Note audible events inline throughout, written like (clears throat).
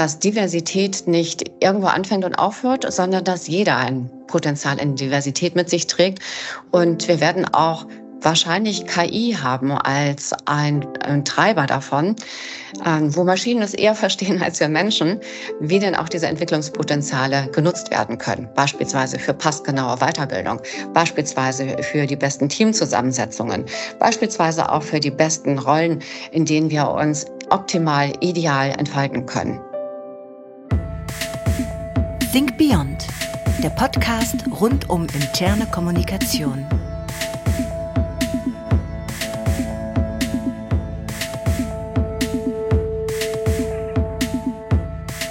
dass Diversität nicht irgendwo anfängt und aufhört, sondern dass jeder ein Potenzial in Diversität mit sich trägt. Und wir werden auch wahrscheinlich KI haben als ein, ein Treiber davon, ähm, wo Maschinen es eher (laughs) verstehen als wir Menschen, wie denn auch diese Entwicklungspotenziale genutzt werden können. Beispielsweise für passgenaue Weiterbildung, beispielsweise für die besten Teamzusammensetzungen, beispielsweise auch für die besten Rollen, in denen wir uns optimal, ideal entfalten können. Think Beyond, der Podcast rund um interne Kommunikation.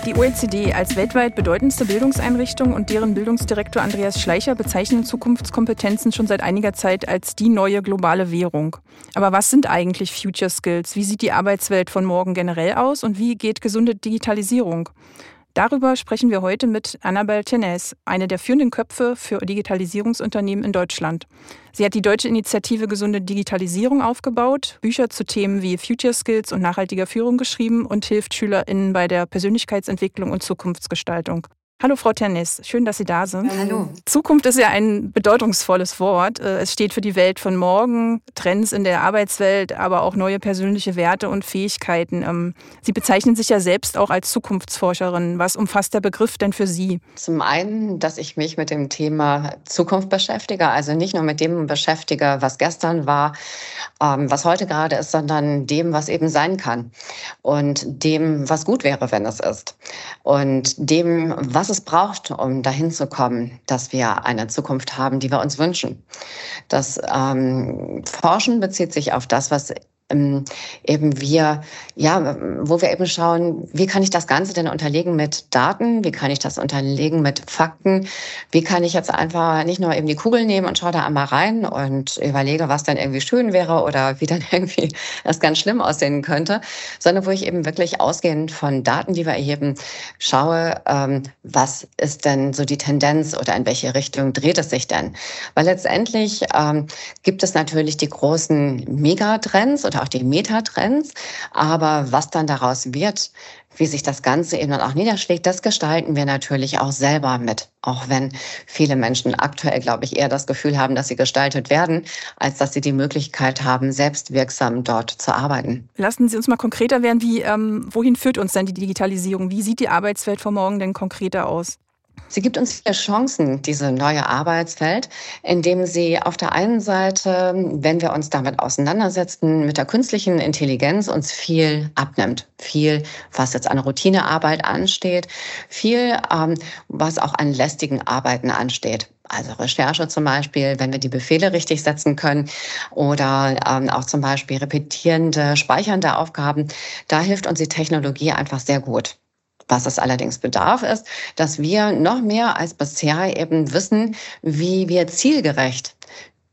Die OECD als weltweit bedeutendste Bildungseinrichtung und deren Bildungsdirektor Andreas Schleicher bezeichnen Zukunftskompetenzen schon seit einiger Zeit als die neue globale Währung. Aber was sind eigentlich Future Skills? Wie sieht die Arbeitswelt von morgen generell aus und wie geht gesunde Digitalisierung? Darüber sprechen wir heute mit Annabel Tenes, eine der führenden Köpfe für Digitalisierungsunternehmen in Deutschland. Sie hat die deutsche Initiative Gesunde Digitalisierung aufgebaut, Bücher zu Themen wie Future Skills und nachhaltiger Führung geschrieben und hilft SchülerInnen bei der Persönlichkeitsentwicklung und Zukunftsgestaltung. Hallo Frau Tennis, schön, dass Sie da sind. Hallo. Zukunft ist ja ein bedeutungsvolles Wort. Äh, Es steht für die Welt von morgen, Trends in der Arbeitswelt, aber auch neue persönliche Werte und Fähigkeiten. Ähm, Sie bezeichnen sich ja selbst auch als Zukunftsforscherin. Was umfasst der Begriff denn für Sie? Zum einen, dass ich mich mit dem Thema Zukunft beschäftige, also nicht nur mit dem beschäftige, was gestern war, ähm, was heute gerade ist, sondern dem, was eben sein kann und dem, was gut wäre, wenn es ist und dem, was es braucht, um dahin zu kommen, dass wir eine Zukunft haben, die wir uns wünschen. Das ähm, Forschen bezieht sich auf das, was ähm, eben wir, ja, wo wir eben schauen, wie kann ich das Ganze denn unterlegen mit Daten, wie kann ich das unterlegen mit Fakten, wie kann ich jetzt einfach nicht nur eben die Kugel nehmen und schaue da einmal rein und überlege, was dann irgendwie schön wäre oder wie dann (laughs) irgendwie das ganz schlimm aussehen könnte, sondern wo ich eben wirklich ausgehend von Daten, die wir erheben, schaue, ähm, was ist denn so die Tendenz oder in welche Richtung dreht es sich denn? Weil letztendlich ähm, gibt es natürlich die großen Megatrends oder auch die Metatrends. Aber was dann daraus wird, wie sich das Ganze eben dann auch niederschlägt, das gestalten wir natürlich auch selber mit. Auch wenn viele Menschen aktuell, glaube ich, eher das Gefühl haben, dass sie gestaltet werden, als dass sie die Möglichkeit haben, selbst wirksam dort zu arbeiten. Lassen Sie uns mal konkreter werden. Wie, ähm, wohin führt uns denn die Digitalisierung? Wie sieht die Arbeitswelt von morgen denn konkreter aus? Sie gibt uns viele Chancen, diese neue Arbeitswelt, indem sie auf der einen Seite, wenn wir uns damit auseinandersetzen, mit der künstlichen Intelligenz uns viel abnimmt. Viel, was jetzt an Routinearbeit ansteht, viel, ähm, was auch an lästigen Arbeiten ansteht. Also Recherche zum Beispiel, wenn wir die Befehle richtig setzen können oder ähm, auch zum Beispiel repetierende, speichernde Aufgaben, da hilft uns die Technologie einfach sehr gut. Was es allerdings bedarf, ist, dass wir noch mehr als bisher eben wissen, wie wir zielgerecht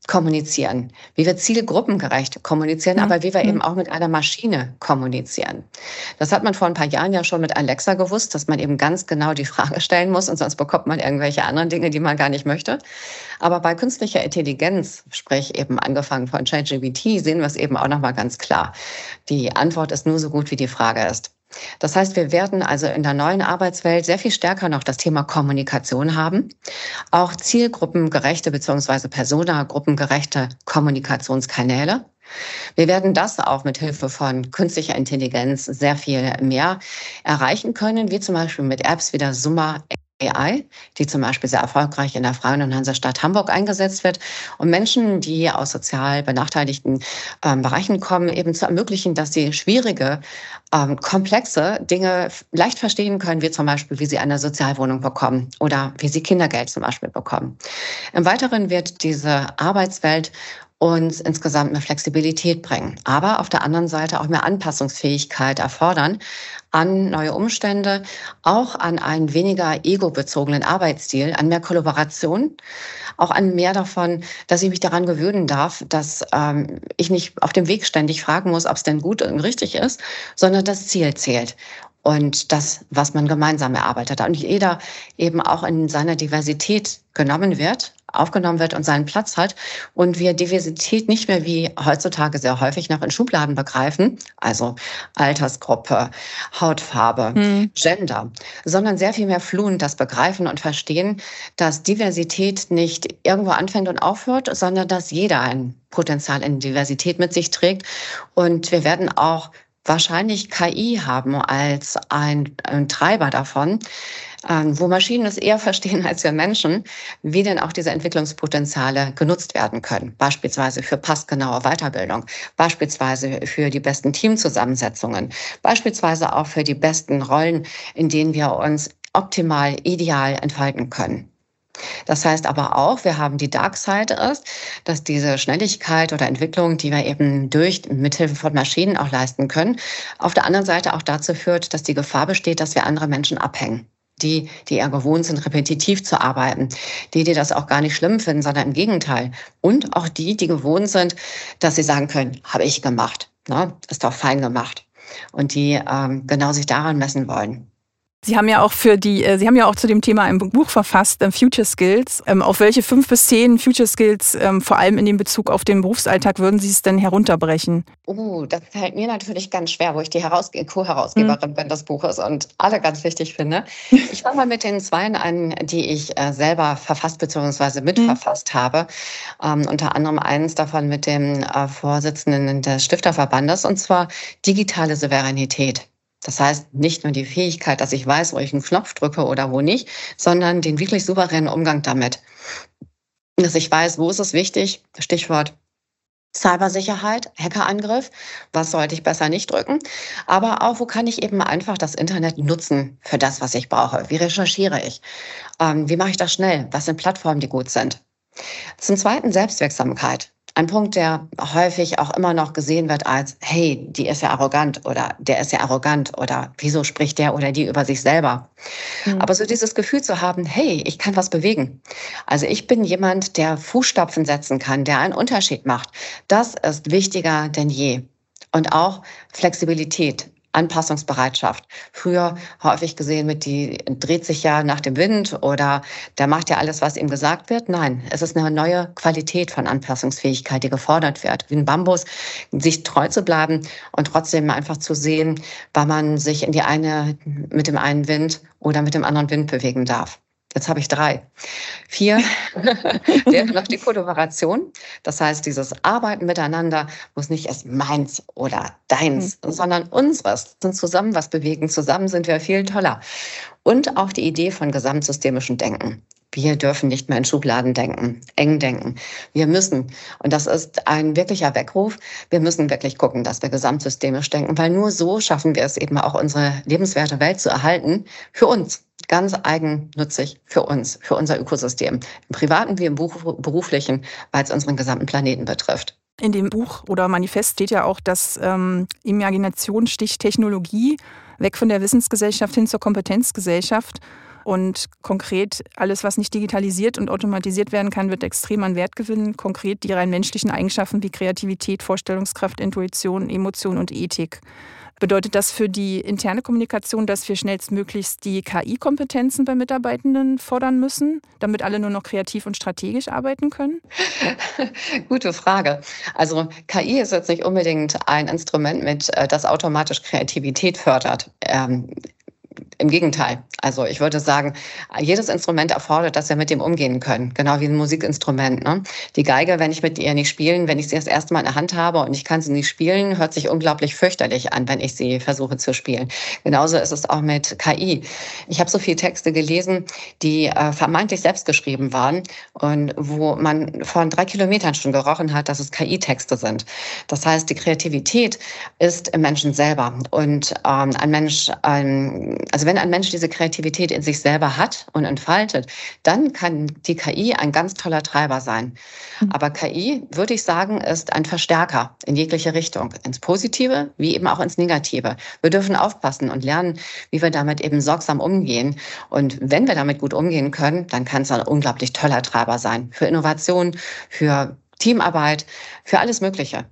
kommunizieren, wie wir zielgruppengerecht kommunizieren, aber wie wir eben auch mit einer Maschine kommunizieren. Das hat man vor ein paar Jahren ja schon mit Alexa gewusst, dass man eben ganz genau die Frage stellen muss und sonst bekommt man irgendwelche anderen Dinge, die man gar nicht möchte. Aber bei künstlicher Intelligenz, sprich eben angefangen von ChatGPT, sehen wir es eben auch noch mal ganz klar. Die Antwort ist nur so gut, wie die Frage ist. Das heißt, wir werden also in der neuen Arbeitswelt sehr viel stärker noch das Thema Kommunikation haben, auch zielgruppengerechte bzw. personagruppengerechte Kommunikationskanäle. Wir werden das auch mit Hilfe von künstlicher Intelligenz sehr viel mehr erreichen können, wie zum Beispiel mit Apps wie der Summa AI, die zum Beispiel sehr erfolgreich in der Freien und Hansestadt Hamburg eingesetzt wird, um Menschen, die aus sozial benachteiligten ähm, Bereichen kommen, eben zu ermöglichen, dass sie schwierige, ähm, komplexe Dinge leicht verstehen können, wie zum Beispiel, wie sie eine Sozialwohnung bekommen oder wie sie Kindergeld zum Beispiel bekommen. Im Weiteren wird diese Arbeitswelt uns insgesamt mehr Flexibilität bringen, aber auf der anderen Seite auch mehr Anpassungsfähigkeit erfordern an neue Umstände, auch an einen weniger ego-bezogenen Arbeitsstil, an mehr Kollaboration, auch an mehr davon, dass ich mich daran gewöhnen darf, dass ähm, ich nicht auf dem Weg ständig fragen muss, ob es denn gut und richtig ist, sondern das Ziel zählt und das, was man gemeinsam erarbeitet hat. Und jeder eben auch in seiner Diversität genommen wird, aufgenommen wird und seinen Platz hat und wir Diversität nicht mehr wie heutzutage sehr häufig noch in Schubladen begreifen, also Altersgruppe, Hautfarbe, hm. Gender, sondern sehr viel mehr fluent das begreifen und verstehen, dass Diversität nicht irgendwo anfängt und aufhört, sondern dass jeder ein Potenzial in Diversität mit sich trägt und wir werden auch wahrscheinlich KI haben als ein, ein Treiber davon, ähm, wo Maschinen es eher (laughs) verstehen als wir Menschen, wie denn auch diese Entwicklungspotenziale genutzt werden können. Beispielsweise für passgenaue Weiterbildung, beispielsweise für die besten Teamzusammensetzungen, beispielsweise auch für die besten Rollen, in denen wir uns optimal, ideal entfalten können. Das heißt aber auch, wir haben die Dark Side ist, dass diese Schnelligkeit oder Entwicklung, die wir eben durch mithilfe von Maschinen auch leisten können, auf der anderen Seite auch dazu führt, dass die Gefahr besteht, dass wir andere Menschen abhängen die, die eher gewohnt sind, repetitiv zu arbeiten, die, die das auch gar nicht schlimm finden, sondern im Gegenteil. Und auch die, die gewohnt sind, dass sie sagen können, habe ich gemacht, ne? ist doch fein gemacht. Und die ähm, genau sich daran messen wollen. Sie haben ja auch für die, äh, Sie haben ja auch zu dem Thema ein Buch verfasst, ähm, Future Skills. Ähm, auf welche fünf bis zehn Future Skills, ähm, vor allem in dem Bezug auf den Berufsalltag, würden Sie es denn herunterbrechen? Oh, das fällt mir natürlich ganz schwer, wo ich die Co-Herausgeberin mhm. bin des Buches und alle ganz wichtig finde. (laughs) Ich fange mal mit den zweien an, die ich äh, selber verfasst bzw. mitverfasst mhm. habe. Ähm, unter anderem eins davon mit dem äh, Vorsitzenden des Stifterverbandes und zwar digitale Souveränität. Das heißt, nicht nur die Fähigkeit, dass ich weiß, wo ich einen Knopf drücke oder wo nicht, sondern den wirklich souveränen Umgang damit. Dass ich weiß, wo ist es wichtig, Stichwort Cybersicherheit, Hackerangriff, was sollte ich besser nicht drücken, aber auch, wo kann ich eben einfach das Internet nutzen für das, was ich brauche. Wie recherchiere ich? Ähm, wie mache ich das schnell? Was sind Plattformen, die gut sind? Zum Zweiten Selbstwirksamkeit ein Punkt, der häufig auch immer noch gesehen wird als, hey, die ist ja arrogant oder der ist ja arrogant oder wieso spricht der oder die über sich selber. Mhm. Aber so dieses Gefühl zu haben, hey, ich kann was bewegen. Also ich bin jemand, der Fußstapfen setzen kann, der einen Unterschied macht. Das ist wichtiger denn je. Und auch Flexibilität. Anpassungsbereitschaft. Früher häufig gesehen mit, die dreht sich ja nach dem Wind oder der macht ja alles, was ihm gesagt wird. Nein, es ist eine neue Qualität von Anpassungsfähigkeit, die gefordert wird. Wie ein Bambus, sich treu zu bleiben und trotzdem einfach zu sehen, wann man sich in die eine, mit dem einen Wind oder mit dem anderen Wind bewegen darf. Jetzt habe ich drei. Vier (laughs) wäre noch die Kollaboration. Das heißt, dieses Arbeiten miteinander muss nicht erst meins oder deins, mhm. sondern unseres. Sind zusammen was bewegen. Zusammen sind wir viel toller. Und auch die Idee von gesamtsystemischem Denken. Wir dürfen nicht mehr in Schubladen denken, eng denken. Wir müssen, und das ist ein wirklicher Weckruf, wir müssen wirklich gucken, dass wir gesamtsystemisch denken, weil nur so schaffen wir es eben auch, unsere lebenswerte Welt zu erhalten. Für uns. Ganz eigennützig. Für uns, für unser Ökosystem, im privaten wie im beruflichen, weil es unseren gesamten Planeten betrifft. In dem Buch oder Manifest steht ja auch, dass ähm, Imagination sticht Technologie weg von der Wissensgesellschaft hin zur Kompetenzgesellschaft. Und konkret alles, was nicht digitalisiert und automatisiert werden kann, wird extrem an Wert gewinnen. Konkret die rein menschlichen Eigenschaften wie Kreativität, Vorstellungskraft, Intuition, Emotion und Ethik. Bedeutet das für die interne Kommunikation, dass wir schnellstmöglichst die KI-Kompetenzen bei Mitarbeitenden fordern müssen, damit alle nur noch kreativ und strategisch arbeiten können? (laughs) Gute Frage. Also KI ist jetzt nicht unbedingt ein Instrument, mit äh, das automatisch Kreativität fördert. Ähm, Im Gegenteil. Also ich würde sagen, jedes Instrument erfordert, dass wir mit dem umgehen können. Genau wie ein Musikinstrument. Ne? Die Geige, wenn ich mit ihr nicht spielen, wenn ich sie das erste Mal in der Hand habe und ich kann sie nicht spielen, hört sich unglaublich fürchterlich an, wenn ich sie versuche zu spielen. Genauso ist es auch mit KI. Ich habe so viele Texte gelesen, die äh, vermeintlich selbst geschrieben waren und wo man von drei Kilometern schon gerochen hat, dass es KI-Texte sind. Das heißt, die Kreativität ist im Menschen selber. Und ähm, ein Mensch, ähm, also wenn ein Mensch diese Kreativität in sich selber hat und entfaltet, dann kann die KI ein ganz toller Treiber sein. Hm. Aber KI, würde ich sagen, ist ein Verstärker in jegliche Richtung, ins Positive wie eben auch ins Negative. Wir dürfen aufpassen und lernen, wie wir damit eben sorgsam umgehen. Und wenn wir damit gut umgehen können, dann kann es ein unglaublich toller Treiber sein für Innovation, für Teamarbeit, für alles Mögliche.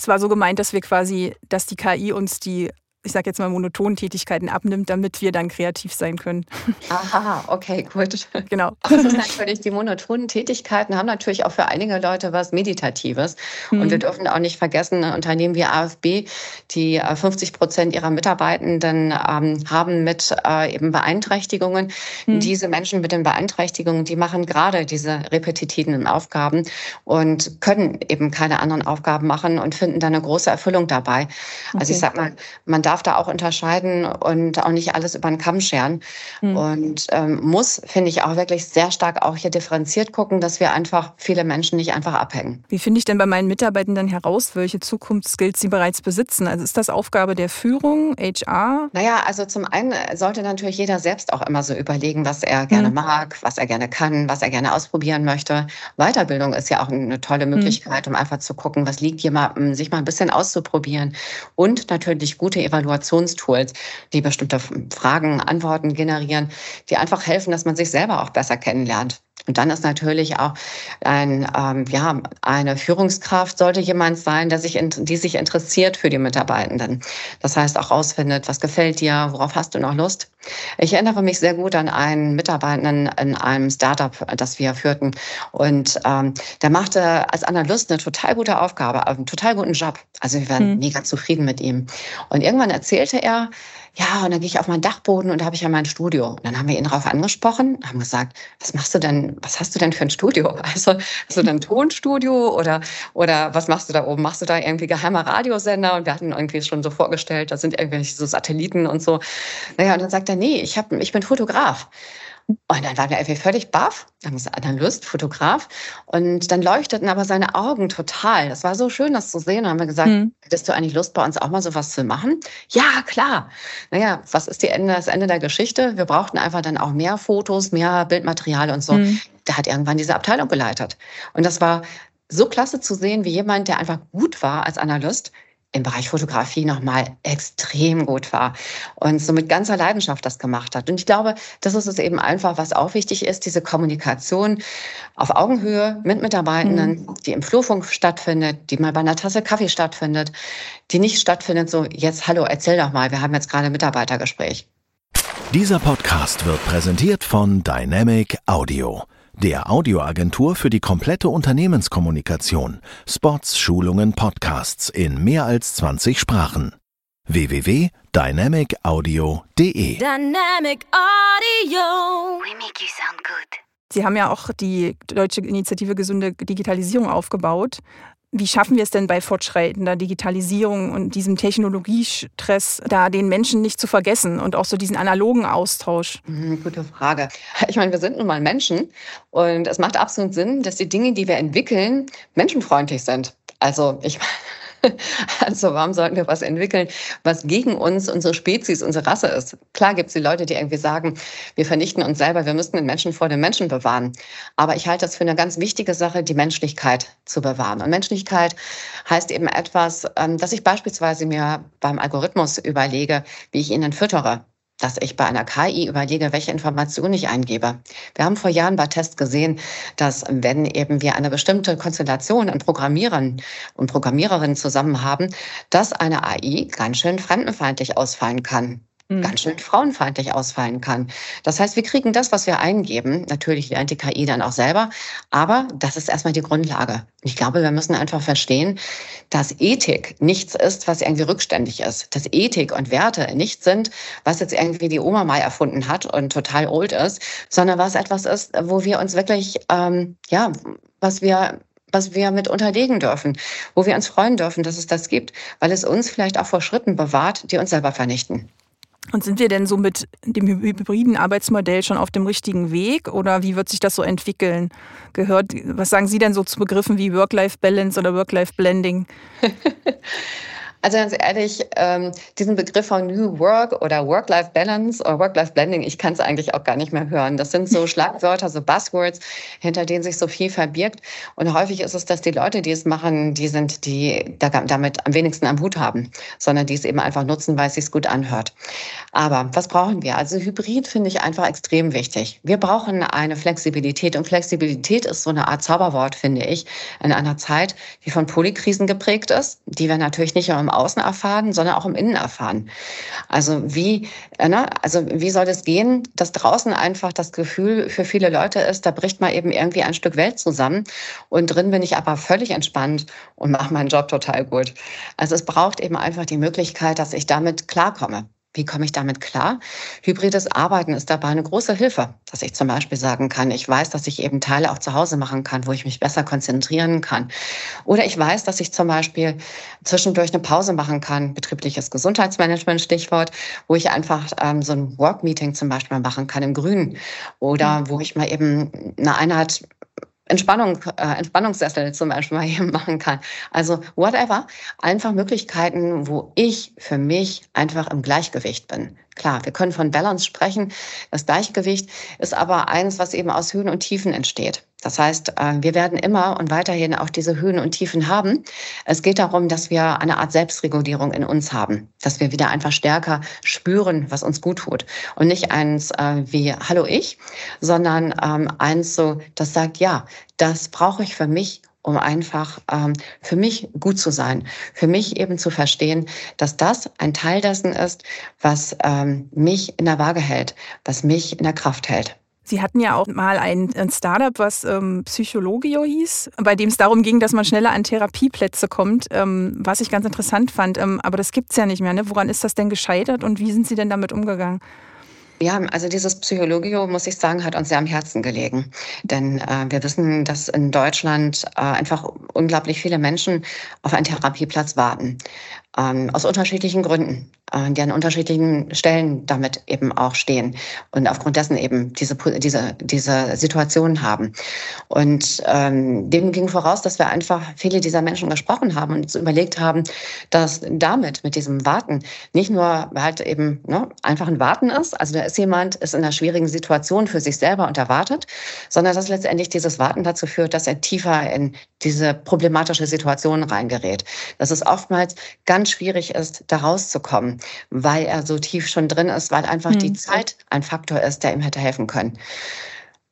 Es war so gemeint, dass wir quasi, dass die KI uns die ich sage jetzt mal, monotonen Tätigkeiten abnimmt, damit wir dann kreativ sein können. Aha, okay, gut. Genau. Das ist natürlich, die monotonen Tätigkeiten haben natürlich auch für einige Leute was Meditatives. Mhm. Und wir dürfen auch nicht vergessen, Unternehmen wie AFB, die 50 äh, Prozent ihrer Mitarbeitenden ähm, haben mit äh, eben Beeinträchtigungen. Mhm. Diese Menschen mit den Beeinträchtigungen, die machen gerade diese repetitiven Aufgaben und können eben keine anderen Aufgaben machen und finden da eine große Erfüllung dabei. Okay. Also ich sag mal, man darf darf da auch unterscheiden und auch nicht alles über den Kamm scheren. Mhm. Und ähm, muss, finde ich, auch wirklich sehr stark auch hier differenziert gucken, dass wir einfach viele Menschen nicht einfach abhängen. Wie finde ich denn bei meinen Mitarbeitenden heraus, welche Zukunftsskills sie bereits besitzen? Also ist das Aufgabe der Führung, HR? Naja, also zum einen sollte natürlich jeder selbst auch immer so überlegen, was er gerne mhm. mag, was er gerne kann, was er gerne ausprobieren möchte. Weiterbildung ist ja auch eine tolle hm. Möglichkeit, mhm. um einfach zu gucken, was liegt jemandem, sich mal ein bisschen auszuprobieren. Und natürlich gute Evaluation Evaluationstools, die bestimmte Fragen, Antworten generieren, die einfach helfen, dass man sich selber auch besser kennenlernt. Und dann ist natürlich auch ein, ähm, ja, eine Führungskraft sollte jemand sein, der sich, die sich interessiert für die Mitarbeitenden. Das heißt auch rausfindet, was gefällt dir, worauf hast du noch Lust. Ich erinnere mich sehr gut an einen Mitarbeitenden in einem Startup, das wir führten. Und ähm, der machte als Analyst eine total gute Aufgabe, einen total guten Job. Also wir waren hm. mega zufrieden mit ihm. Und irgendwann erzählte er, ja, und dann gehe ich auf meinen Dachboden und da habe ich ja mein Studio. Und dann haben wir ihn darauf angesprochen, haben gesagt, was machst du denn, was hast du denn für ein Studio? (laughs) Also hast du denn ein Tonstudio oder, oder was machst du da oben? Machst du da irgendwie geheimer Radiosender? Und wir hatten irgendwie schon so vorgestellt, da sind irgendwelche so Satelliten und so. Naja, und dann sagt er, nee, ich, hab, ich bin Fotograf. Und dann waren wir irgendwie völlig baff, dann ist Analyst, Fotograf. Und dann leuchteten aber seine Augen total. Das war so schön, das zu sehen. Dann haben wir gesagt, hm. hättest du eigentlich Lust, bei uns auch mal sowas zu machen? Ja, klar. Naja, was ist die Ende, das Ende der Geschichte? Wir brauchten einfach dann auch mehr Fotos, mehr Bildmaterial und so. Hm. Der hat irgendwann diese Abteilung geleitet. Und das war so klasse zu sehen, wie jemand, der einfach gut war als Analyst, im Bereich Fotografie nochmal extrem gut war und so mit ganzer Leidenschaft das gemacht hat. Und ich glaube, das ist es eben einfach, was auch wichtig ist, diese Kommunikation auf Augenhöhe mit Mitarbeitenden, mhm. die im Flurfunk stattfindet, die mal bei einer Tasse Kaffee stattfindet, die nicht stattfindet so, jetzt hallo, erzähl doch mal, wir haben jetzt gerade ein Mitarbeitergespräch. Dieser Podcast wird präsentiert von Dynamic Audio der Audioagentur für die komplette Unternehmenskommunikation, Spots, Schulungen, Podcasts in mehr als 20 Sprachen. www.dynamicaudio.de Dynamic Audio. We make you sound good. Sie haben ja auch die Deutsche Initiative Gesunde Digitalisierung aufgebaut. Wie schaffen wir es denn bei fortschreitender Digitalisierung und diesem Technologiestress, da den Menschen nicht zu vergessen und auch so diesen analogen Austausch? Mhm, gute Frage. Ich meine, wir sind nun mal Menschen und es macht absolut Sinn, dass die Dinge, die wir entwickeln, menschenfreundlich sind. Also ich meine, (laughs) Also warum sollten wir was entwickeln, was gegen uns, unsere Spezies, unsere Rasse ist? Klar gibt es die Leute, die irgendwie sagen, wir vernichten uns selber, wir müssten den Menschen vor den Menschen bewahren. Aber ich halte das für eine ganz wichtige Sache, die Menschlichkeit zu bewahren. Und Menschlichkeit heißt eben etwas, ähm, dass ich beispielsweise mir beim Algorithmus überlege, wie ich ihn füttere dass ich bei einer KI überlege, welche Informationen ich eingebe. Wir haben vor Jahren bei Tests gesehen, dass wenn eben wir eine bestimmte Konstellation an Programmierern und Programmiererinnen zusammen haben, dass eine AI ganz schön fremdenfeindlich ausfallen kann. Ganz schön frauenfeindlich ausfallen kann. Das heißt, wir kriegen das, was wir eingeben. Natürlich lernt die KI dann auch selber, aber das ist erstmal die Grundlage. Ich glaube, wir müssen einfach verstehen, dass Ethik nichts ist, was irgendwie rückständig ist. Dass Ethik und Werte nichts sind, was jetzt irgendwie die Oma mal erfunden hat und total old ist, sondern was etwas ist, wo wir uns wirklich, ähm, ja, was wir was wir mit unterlegen dürfen, wo wir uns freuen dürfen, dass es das gibt, weil es uns vielleicht auch vor Schritten bewahrt, die uns selber vernichten. Und sind wir denn so mit dem hybriden Arbeitsmodell schon auf dem richtigen Weg oder wie wird sich das so entwickeln? Gehört, was sagen Sie denn so zu Begriffen wie Work-Life-Balance oder Work-Life-Blending? (laughs) Also ganz ehrlich, ähm, diesen Begriff von New Work oder Work-Life-Balance oder Work-Life-Blending, ich kann es eigentlich auch gar nicht mehr hören. Das sind so (laughs) Schlagwörter, so Buzzwords, hinter denen sich so viel verbirgt. Und häufig ist es, dass die Leute, die es machen, die sind, die damit am wenigsten am Hut haben, sondern die es eben einfach nutzen, weil es sich gut anhört. Aber was brauchen wir? Also Hybrid finde ich einfach extrem wichtig. Wir brauchen eine Flexibilität und Flexibilität ist so eine Art Zauberwort, finde ich, in einer Zeit, die von Polykrisen geprägt ist, die wir natürlich nicht nur Außen erfahren, sondern auch im Innen erfahren. Also wie, äh, ne, also wie soll das gehen, dass draußen einfach das Gefühl für viele Leute ist, da bricht mal eben irgendwie ein Stück Welt zusammen und drin bin ich aber völlig entspannt und mache meinen Job total gut. Also es braucht eben einfach die Möglichkeit, dass ich damit klarkomme. Wie komme ich damit klar? Hybrides Arbeiten ist dabei eine große Hilfe, dass ich zum Beispiel sagen kann, ich weiß, dass ich eben Teile auch zu Hause machen kann, wo ich mich besser konzentrieren kann. Oder ich weiß, dass ich zum Beispiel zwischendurch eine Pause machen kann, betriebliches Gesundheitsmanagement Stichwort, wo ich einfach ähm, so ein Work-Meeting zum Beispiel machen kann im Grünen. Oder wo ich mal eben eine Einheit Entspannung, äh, Entspannungssessel zum Beispiel mal (laughs) hier machen kann. Also whatever. Einfach Möglichkeiten, wo ich für mich einfach im Gleichgewicht bin. Klar, wir können von Balance sprechen. Das Gleichgewicht ist aber eines, was eben aus Höhen und Tiefen entsteht. Das heißt, äh, wir werden immer und weiterhin auch diese Höhen und Tiefen haben. Es geht darum, dass wir eine Art Selbstregulierung in uns haben, dass wir wieder einfach stärker spüren, was uns gut tut. Und nicht eins äh, wie Hallo ich, sondern ähm, eins so, das sagt, ja, das brauche ich für mich um einfach ähm, für mich gut zu sein, für mich eben zu verstehen, dass das ein Teil dessen ist, was ähm, mich in der Waage hält, was mich in der Kraft hält. Sie hatten ja auch mal ein, ein Startup, was ähm, Psychologio hieß, bei dem es darum ging, dass man schneller an Therapieplätze kommt, ähm, was ich ganz interessant fand. Ähm, aber das gibt es ja nicht mehr. Ne? Woran ist das denn gescheitert und wie sind Sie denn damit umgegangen? Ja, also dieses Psychologio, muss ich sagen, hat uns sehr am Herzen gelegen. Denn äh, wir wissen, dass in Deutschland äh, einfach unglaublich viele Menschen auf einen Therapieplatz warten. Ähm, aus unterschiedlichen Gründen, äh, die an unterschiedlichen Stellen damit eben auch stehen und aufgrund dessen eben diese, diese, diese Situation haben. Und ähm, dem ging voraus, dass wir einfach viele dieser Menschen gesprochen haben und uns überlegt haben, dass damit, mit diesem Warten, nicht nur halt eben ne, einfach ein Warten ist, also da ist jemand, ist in einer schwierigen Situation für sich selber und erwartet, sondern dass letztendlich dieses Warten dazu führt, dass er tiefer in diese problematische Situation reingerät. Das ist oftmals ganz schwierig ist, da rauszukommen, weil er so tief schon drin ist, weil einfach mhm. die Zeit ein Faktor ist, der ihm hätte helfen können.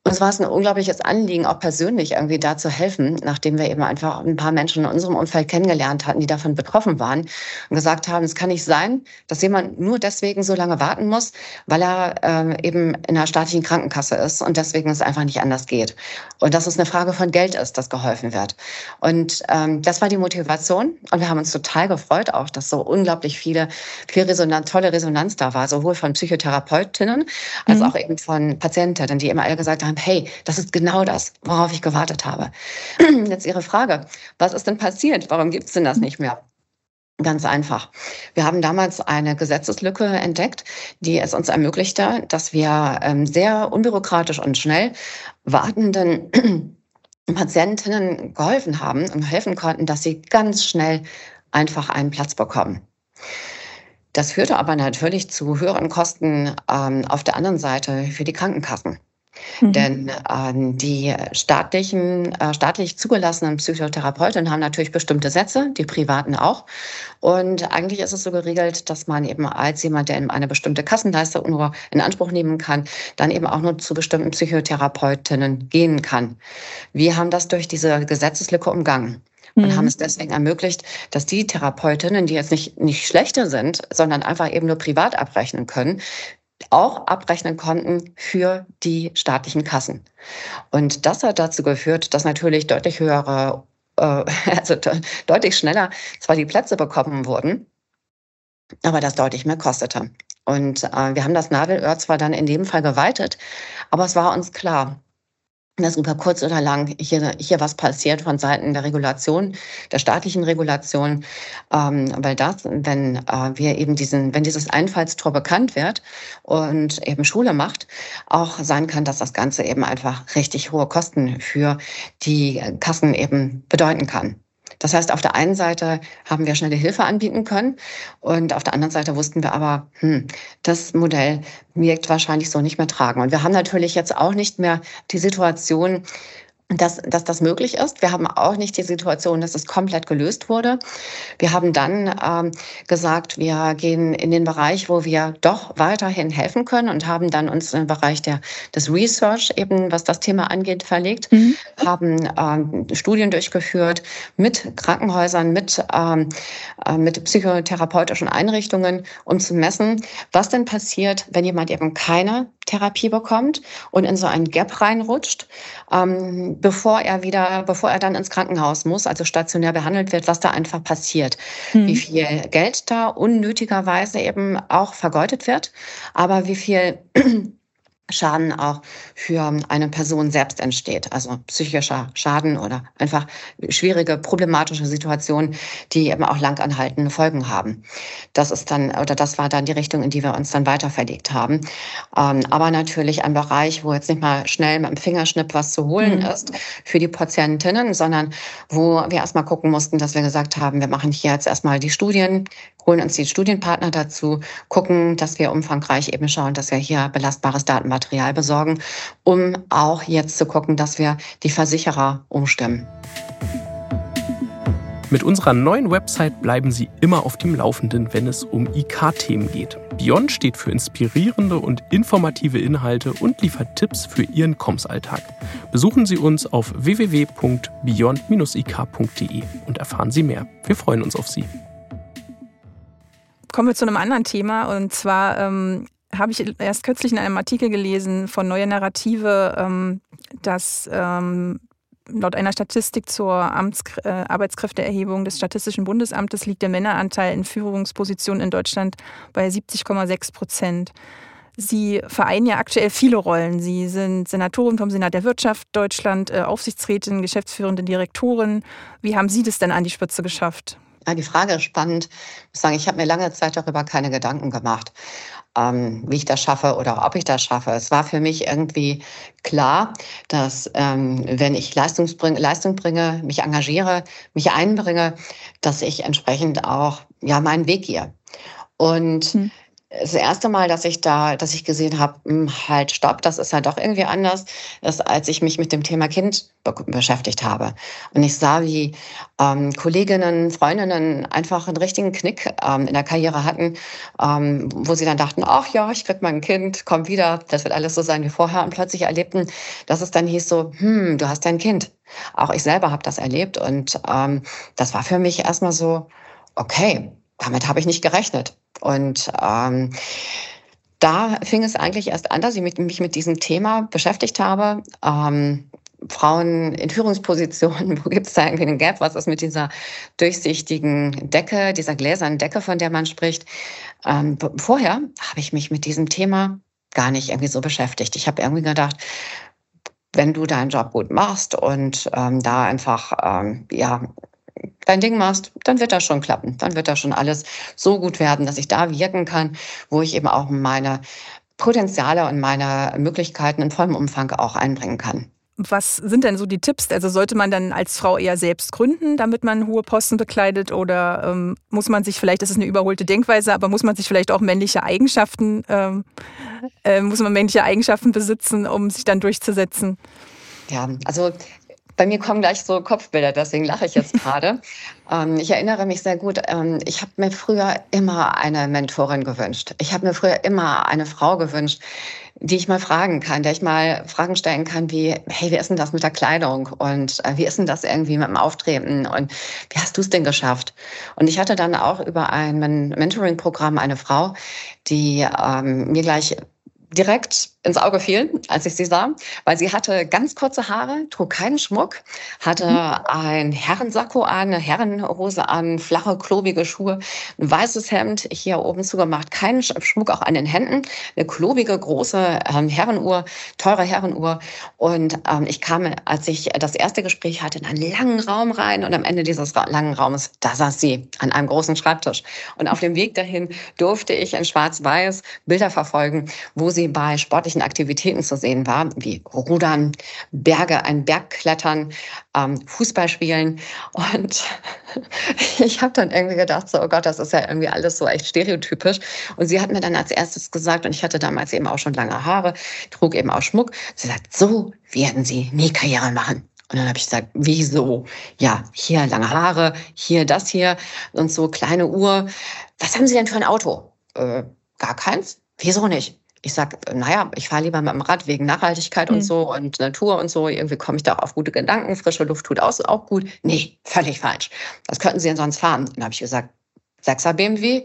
Und es war es ein unglaubliches Anliegen, auch persönlich irgendwie da zu helfen, nachdem wir eben einfach ein paar Menschen in unserem Umfeld kennengelernt hatten, die davon betroffen waren und gesagt haben, es kann nicht sein, dass jemand nur deswegen so lange warten muss, weil er ähm, eben in einer staatlichen Krankenkasse ist und deswegen es einfach nicht anders geht. Und dass es eine Frage von Geld ist, das geholfen wird. Und ähm, das war die Motivation und wir haben uns total gefreut auch, dass so unglaublich viele, viel Resonanz, tolle Resonanz da war, sowohl von Psychotherapeutinnen als mhm. auch eben von Patientinnen, die immer alle gesagt haben, hey, das ist genau das, worauf ich gewartet habe. (clears throat) Jetzt Ihre Frage, was ist denn passiert? Warum gibt es denn das nicht mehr? Ganz einfach. Wir haben damals eine Gesetzeslücke entdeckt, die es uns ermöglichte, dass wir ähm, sehr unbürokratisch und schnell wartenden (clears throat) Patientinnen geholfen haben und helfen konnten, dass sie ganz schnell einfach einen Platz bekommen. Das führte aber natürlich zu höheren Kosten ähm, auf der anderen Seite für die Krankenkassen. Mhm. Denn ähm, die staatlichen, äh, staatlich zugelassenen Psychotherapeutinnen haben natürlich bestimmte Sätze, die privaten auch. Und eigentlich ist es so geregelt, dass man eben als jemand, der eine bestimmte Kassenleistung nur in Anspruch nehmen kann, dann eben auch nur zu bestimmten Psychotherapeutinnen gehen kann. Wir haben das durch diese Gesetzeslücke umgangen. und mhm. haben es deswegen ermöglicht, dass die Therapeutinnen, die jetzt nicht, nicht schlechter sind, sondern einfach eben nur privat abrechnen können, auch abrechnen konnten für die staatlichen Kassen. Und das hat dazu geführt, dass natürlich deutlich höhere, äh, (laughs) also deutlich schneller zwar die Plätze bekommen wurden, aber das deutlich mehr kostete. Und äh, wir haben das Nadelöhr zwar dann in dem Fall geweitet, aber es war uns klar, dass über kurz oder lang hier, hier was passiert von Seiten der Regulation, der staatlichen Regulation, ähm, weil das, wenn äh, wir eben diesen, wenn dieses Einfallstor bekannt wird und eben Schule macht, auch sein kann, dass das Ganze eben einfach richtig hohe Kosten für die Kassen eben bedeuten kann. Das heißt, auf der einen Seite haben wir schnelle Hilfe anbieten können und auf der anderen Seite wussten wir aber, hm, das Modell wirkt wahrscheinlich so nicht mehr tragen. Und wir haben natürlich jetzt auch nicht mehr die Situation, dass, dass das möglich ist. Wir haben auch nicht die Situation, dass es komplett gelöst wurde. Wir haben dann ähm, gesagt, wir gehen in den Bereich, wo wir doch weiterhin helfen können und haben dann uns im Bereich der, des Research eben, was das Thema angeht, verlegt, mhm. haben ähm, Studien durchgeführt mit Krankenhäusern, mit, ähm, äh, mit psychotherapeutischen Einrichtungen, um zu messen, was denn passiert, wenn jemand eben keine Therapie bekommt und in so ein Gap reinrutscht, ähm, bevor er wieder, bevor er dann ins Krankenhaus muss, also stationär behandelt wird, was da einfach passiert. Hm. Wie viel Geld da unnötigerweise eben auch vergeudet wird, aber wie viel Schaden auch für eine Person selbst entsteht, also psychischer Schaden oder einfach schwierige, problematische Situationen, die eben auch langanhaltende Folgen haben. Das ist dann, oder das war dann die Richtung, in die wir uns dann weiter verlegt haben. Ähm, aber natürlich ein Bereich, wo jetzt nicht mal schnell mit dem Fingerschnipp was zu holen mhm. ist für die Patientinnen, sondern wo wir erstmal gucken mussten, dass wir gesagt haben, wir machen hier jetzt erstmal die Studien, holen uns die Studienpartner dazu, gucken, dass wir umfangreich eben schauen, dass wir hier belastbares Datenmaterial besorgen, um auch jetzt zu gucken, dass wir die Versicherer umstimmen. Mit unserer neuen Website bleiben Sie immer auf dem Laufenden, wenn es um IK-Themen geht. Beyond steht für inspirierende und informative Inhalte und liefert Tipps für Ihren Kommsalltag. Besuchen Sie uns auf www.beyond-ik.de und erfahren Sie mehr. Wir freuen uns auf Sie kommen wir zu einem anderen Thema und zwar ähm, habe ich erst kürzlich in einem Artikel gelesen von Neue Narrative, ähm, dass ähm, laut einer Statistik zur Amts äh, Arbeitskräfteerhebung des Statistischen Bundesamtes liegt der Männeranteil in Führungspositionen in Deutschland bei 70,6 Prozent. Sie vereinen ja aktuell viele Rollen. Sie sind Senatorin vom Senat der Wirtschaft Deutschland, äh, Aufsichtsrätin, geschäftsführende Direktorin. Wie haben Sie das denn an die Spitze geschafft? Ja, die Frage ist spannend. Ich muss sagen, ich habe mir lange Zeit darüber keine Gedanken gemacht, ähm, wie ich das schaffe oder ob ich das schaffe. Es war für mich irgendwie klar, dass ähm, wenn ich Leistung bringe, Leistung bringe, mich engagiere, mich einbringe, dass ich entsprechend auch ja meinen Weg gehe. Und hm das erste Mal, dass ich da, dass ich gesehen habe, hm, halt, stopp, das ist ja doch irgendwie anders, ist, als ich mich mit dem Thema Kind be beschäftigt habe. Und ich sah, wie ähm, Kolleginnen, Freundinnen einfach einen richtigen Knick ähm, in der Karriere hatten, ähm, wo sie dann dachten, ach ja, ich krieg mein Kind, komm wieder, das wird alles so sein wie vorher. Und plötzlich erlebten, dass es dann hieß so, hm, du hast dein Kind. Auch ich selber habe das erlebt. Und ähm, das war für mich erstmal so, okay, damit habe ich nicht gerechnet. Und ähm, da fing es eigentlich erst an, dass ich mich mit diesem Thema beschäftigt habe. Ähm, Frauen in Führungspositionen, (laughs) wo gibt es da irgendwie einen Gap? Was ist mit dieser durchsichtigen Decke, dieser gläsernen Decke, von der man spricht? Ähm, vorher habe ich mich mit diesem Thema gar nicht irgendwie so beschäftigt. Ich habe irgendwie gedacht, wenn du deinen Job gut machst und ähm, da einfach ähm, ja dein Ding machst, dann wird das schon klappen. Dann wird das schon alles so gut werden, dass ich da wirken kann, wo ich eben auch meine Potenziale und meine Möglichkeiten in vollem Umfang auch einbringen kann. Was sind denn so die Tipps? Also sollte man dann als Frau eher selbst gründen, damit man hohe Posten bekleidet? Oder ähm, muss man sich vielleicht, das ist eine überholte Denkweise, aber muss man sich vielleicht auch männliche Eigenschaften, ähm, äh, muss man männliche Eigenschaften besitzen, um sich dann durchzusetzen? Ja, also Bei mir kommen gleich so Kopfbilder, deswegen lache ich jetzt gerade. (laughs) ähm, ich erinnere mich sehr gut, ähm, ich habe mir früher immer eine Mentorin gewünscht. Ich habe mir früher immer eine Frau gewünscht, die ich mal fragen kann, der ich mal Fragen stellen kann wie, hey, wie ist denn das mit der Kleidung und äh, wie ist denn das irgendwie mit dem Auftreten und wie hast du es denn geschafft? Und ich hatte dann auch über ein Mentoring-Programm eine Frau, die ähm, mir gleich direkt ins Auge fiel, als ich sie sah, weil sie hatte ganz kurze Haare, trug keinen Schmuck, hatte mhm. ein Herrensacko an, eine Herrenhose an, flache, klobige Schuhe, ein weißes Hemd, hier oben zugemacht, keinen Schmuck auch an den Händen, eine klobige, große ähm, Herrenuhr, teure Herrenuhr. Und ähm, ich kam, als ich das erste Gespräch hatte, in einen langen Raum rein und am Ende dieses langen Raumes, da saß sie an einem großen Schreibtisch. Und auf dem Weg dahin durfte ich in Schwarz-Weiß Bilder verfolgen, wo sie bei sportlichen sportlichen Aktivitäten zu sehen war, wie Rudern, Berge, ein Bergklettern, ähm, Fußball spielen. Und (laughs) ich habe dann irgendwie gedacht, so, oh Gott, das ist ja irgendwie alles so echt stereotypisch. Und sie hat mir dann als erstes gesagt, und ich hatte damals eben auch schon lange Haare, trug eben auch Schmuck, sie sagt, so werden Sie nie Karriere machen. Und dann habe ich gesagt, wieso? Ja, hier lange Haare, hier das hier und so kleine Uhr. Was haben Sie denn für ein Auto? Äh, gar keins. Wieso nicht? Ich sag, naja, ich fahre lieber mit dem Rad wegen Nachhaltigkeit mhm. und so und Natur und so. Irgendwie komme ich da auch auf gute Gedanken. Frische Luft tut aus, auch gut. Nee, völlig falsch. Was könnten Sie denn sonst fahren? Dann habe ich gesagt, 6er BMW.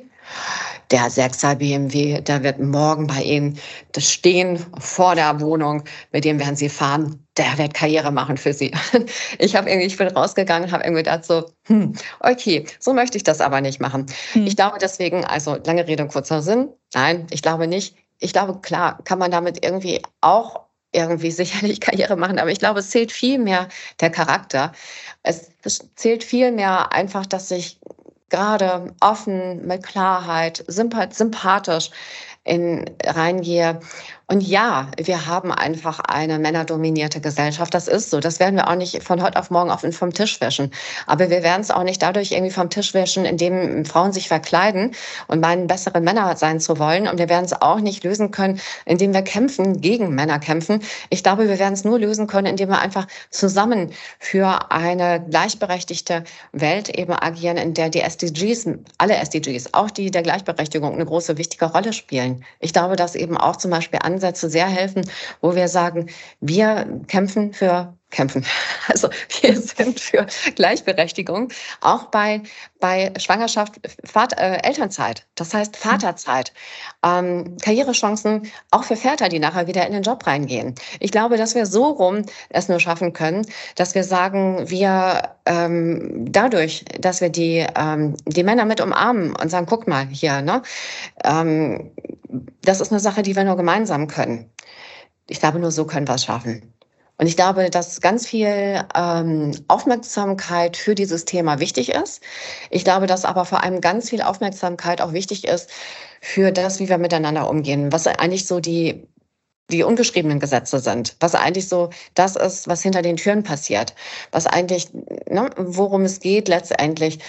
Der 6er BMW, der wird morgen bei Ihnen das stehen vor der Wohnung, mit dem werden Sie fahren. Der wird Karriere machen für Sie. (laughs) Ich habe irgendwie, ich bin rausgegangen, habe irgendwie gedacht so, hm, okay, so möchte ich das aber nicht machen. Hm. Ich glaube deswegen, also lange Rede und kurzer Sinn, nein, ich glaube nicht ich glaube, klar, kann man damit irgendwie auch irgendwie (laughs) sicherlich Karriere machen, aber ich glaube, es zählt viel mehr der Charakter. Es, zählt viel mehr einfach, dass ich gerade offen, mit Klarheit, sympathisch in, reingehe und ja, wir haben einfach eine männerdominierte Gesellschaft. Das ist so. Das werden wir auch nicht von heute auf morgen auf, vom Tisch wischen. Aber wir werden es auch nicht dadurch irgendwie vom Tisch wischen, indem Frauen sich verkleiden und meinen, bessere Männer sein zu wollen. Und wir werden es auch nicht lösen können, indem wir kämpfen, gegen Männer kämpfen. Ich glaube, wir werden es nur lösen können, indem wir einfach zusammen für eine gleichberechtigte Welt eben agieren, in der die SDGs, alle SDGs, auch die der Gleichberechtigung eine große, wichtige Rolle spielen. Ich glaube, dass eben auch zum Beispiel Ansätze sehr helfen, wo wir sagen, wir kämpfen für kämpfen. (laughs) Also wir sind für Gleichberechtigung, auch bei, bei Schwangerschaft, Vater, äh, Elternzeit, das heißt Vaterzeit, ähm, Karrierechancen auch für Väter, die nachher wieder in den Job reingehen. Ich glaube, dass wir so rum es nur schaffen können, dass wir sagen, wir ähm, dadurch, dass wir die, ähm, die Männer mit umarmen und sagen, guck mal hier, ne, ähm, das ist eine Sache, die wir nur gemeinsam können. Ich glaube, nur so können wir es schaffen. Und ich glaube, dass ganz viel ähm, Aufmerksamkeit für dieses Thema wichtig ist. Ich glaube, dass aber vor allem ganz viel Aufmerksamkeit auch wichtig ist für das, wie wir miteinander umgehen, was eigentlich so die die ungeschriebenen Gesetze sind, was eigentlich so das ist, was hinter den Türen passiert, was eigentlich, ne, worum es geht letztendlich,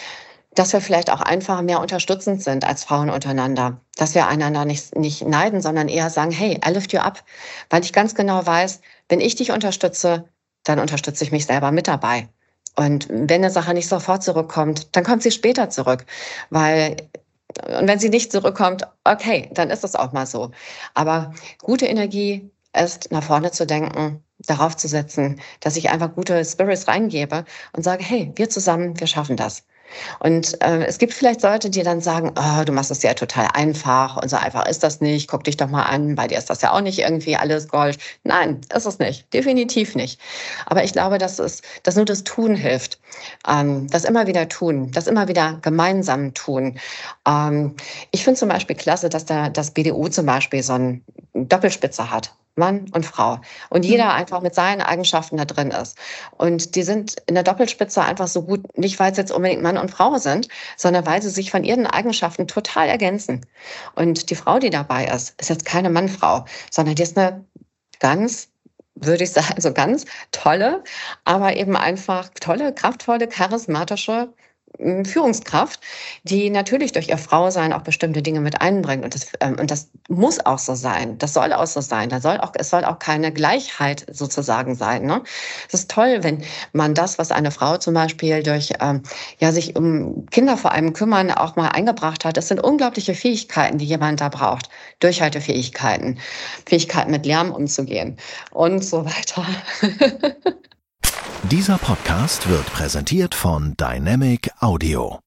dass wir vielleicht auch einfach mehr unterstützend sind als Frauen untereinander. Dass wir einander nicht, nicht neiden, sondern eher sagen, hey, I lift you up. Weil ich ganz genau weiß, wenn ich dich unterstütze, dann unterstütze ich mich selber mit dabei. Und wenn eine Sache nicht sofort zurückkommt, dann kommt sie später zurück. Weil, und wenn sie nicht zurückkommt, okay, dann ist es auch mal so. Aber gute Energie ist, nach vorne zu denken, darauf zu setzen, dass ich einfach gute Spirits reingebe und sage, hey, wir zusammen, wir schaffen das. Und äh, es gibt vielleicht Leute, die dann sagen, oh, du machst es ja total einfach und so einfach ist das nicht. Guck dich doch mal an, bei dir ist das ja auch nicht irgendwie alles Gold. Nein, ist es nicht, definitiv nicht. Aber ich glaube, dass es, dass nur das Tun hilft, ähm, das immer wieder tun, das immer wieder gemeinsam tun. Ähm, ich finde zum Beispiel klasse, dass der, das BDU zum Beispiel so einen Doppelspitze hat. Mann und Frau. Und jeder mhm. einfach mit seinen Eigenschaften da drin ist. Und die sind in der Doppelspitze einfach so gut, nicht weil es jetzt unbedingt Mann und Frau sind, sondern weil sie sich von ihren Eigenschaften total ergänzen. Und die Frau, die dabei ist, ist jetzt keine Mannfrau, sondern die ist eine ganz würde ich sagen, so ganz tolle, aber eben einfach tolle, kraftvolle, charismatische Führungskraft, die natürlich durch ihr Frausein auch bestimmte Dinge mit einbringt. Und das, ähm, und das muss auch so sein. Das soll auch so sein. Da soll auch, es soll auch keine Gleichheit sozusagen sein. Ne? Es ist toll, wenn man das, was eine Frau zum Beispiel durch ähm, ja, sich um Kinder vor allem kümmern, auch mal eingebracht hat. Das sind unglaubliche Fähigkeiten, die jemand da braucht. Durchhaltefähigkeiten, Fähigkeiten mit Lärm umzugehen und so weiter. (laughs) Dieser Podcast wird präsentiert von Dynamic Audio.